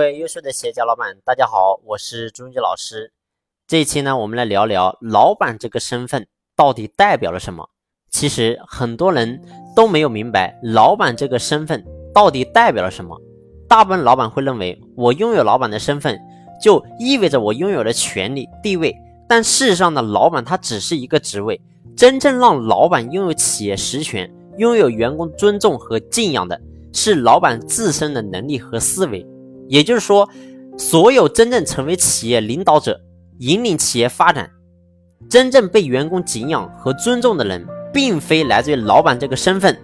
各位优秀的企业家老板，大家好，我是朱云杰老师。这一期呢，我们来聊聊老板这个身份到底代表了什么。其实很多人都没有明白老板这个身份到底代表了什么。大部分老板会认为，我拥有老板的身份，就意味着我拥有了权利地位。但事实上呢，老板他只是一个职位，真正让老板拥有企业实权、拥有员工尊重和敬仰的，是老板自身的能力和思维。也就是说，所有真正成为企业领导者、引领企业发展、真正被员工敬仰和尊重的人，并非来自于老板这个身份，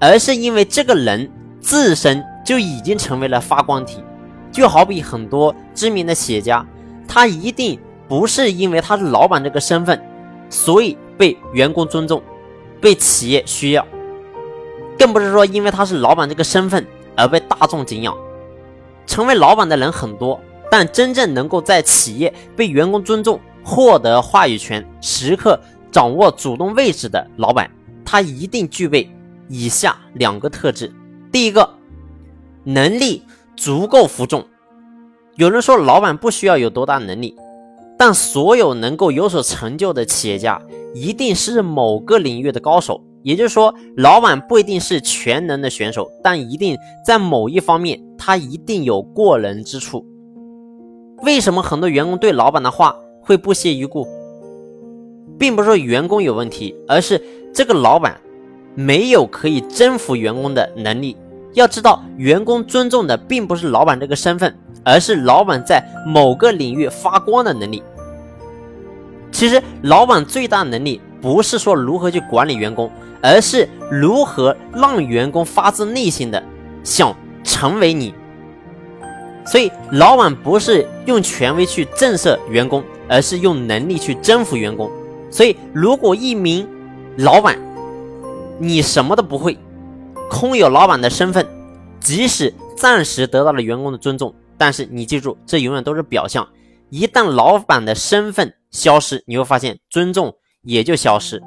而是因为这个人自身就已经成为了发光体。就好比很多知名的企业家，他一定不是因为他是老板这个身份，所以被员工尊重、被企业需要，更不是说因为他是老板这个身份而被大众敬仰。成为老板的人很多，但真正能够在企业被员工尊重、获得话语权、时刻掌握主动位置的老板，他一定具备以下两个特质：第一个，能力足够服众。有人说，老板不需要有多大能力，但所有能够有所成就的企业家，一定是某个领域的高手。也就是说，老板不一定是全能的选手，但一定在某一方面，他一定有过人之处。为什么很多员工对老板的话会不屑一顾？并不是说员工有问题，而是这个老板没有可以征服员工的能力。要知道，员工尊重的并不是老板这个身份，而是老板在某个领域发光的能力。其实，老板最大能力不是说如何去管理员工。而是如何让员工发自内心的想成为你。所以，老板不是用权威去震慑员工，而是用能力去征服员工。所以，如果一名老板你什么都不会，空有老板的身份，即使暂时得到了员工的尊重，但是你记住，这永远都是表象。一旦老板的身份消失，你会发现尊重也就消失。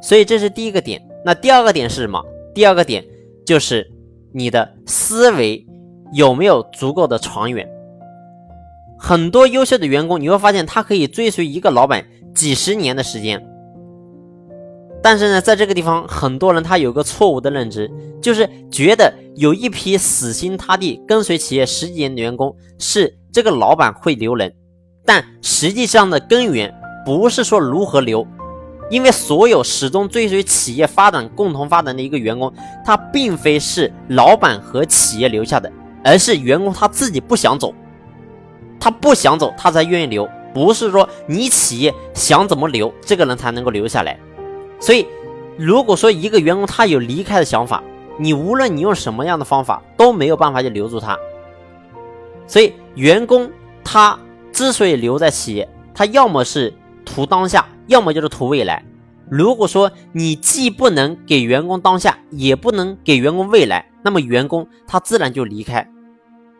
所以，这是第一个点。那第二个点是什么？第二个点就是你的思维有没有足够的长远。很多优秀的员工，你会发现他可以追随一个老板几十年的时间。但是呢，在这个地方，很多人他有个错误的认知，就是觉得有一批死心塌地跟随企业十几年的员工是这个老板会留人，但实际上的根源不是说如何留。因为所有始终追随企业发展、共同发展的一个员工，他并非是老板和企业留下的，而是员工他自己不想走，他不想走，他才愿意留。不是说你企业想怎么留，这个人才能够留下来。所以，如果说一个员工他有离开的想法，你无论你用什么样的方法都没有办法去留住他。所以，员工他之所以留在企业，他要么是图当下。要么就是图未来。如果说你既不能给员工当下，也不能给员工未来，那么员工他自然就离开。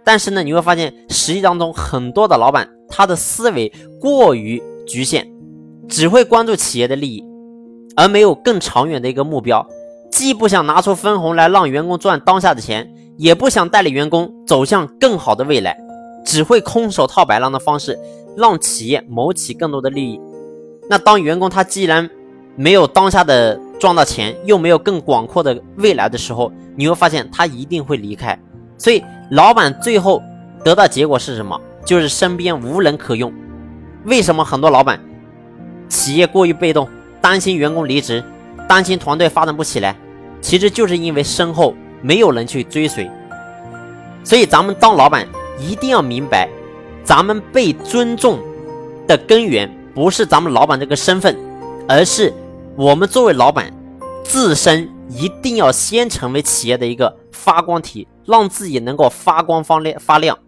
但是呢，你会发现实际当中很多的老板，他的思维过于局限，只会关注企业的利益，而没有更长远的一个目标。既不想拿出分红来让员工赚当下的钱，也不想带领员工走向更好的未来，只会空手套白狼的方式让企业谋取更多的利益。那当员工他既然没有当下的赚到钱，又没有更广阔的未来的时候，你会发现他一定会离开。所以老板最后得到结果是什么？就是身边无人可用。为什么很多老板企业过于被动，担心员工离职，担心团队发展不起来？其实就是因为身后没有人去追随。所以咱们当老板一定要明白，咱们被尊重的根源。不是咱们老板这个身份，而是我们作为老板自身一定要先成为企业的一个发光体，让自己能够发光发亮发亮，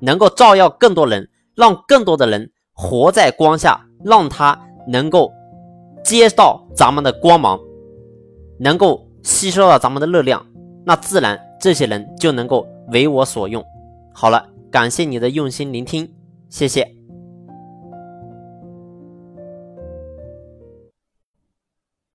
能够照耀更多人，让更多的人活在光下，让他能够接到咱们的光芒，能够吸收到咱们的热量，那自然这些人就能够为我所用。好了，感谢你的用心聆听，谢谢。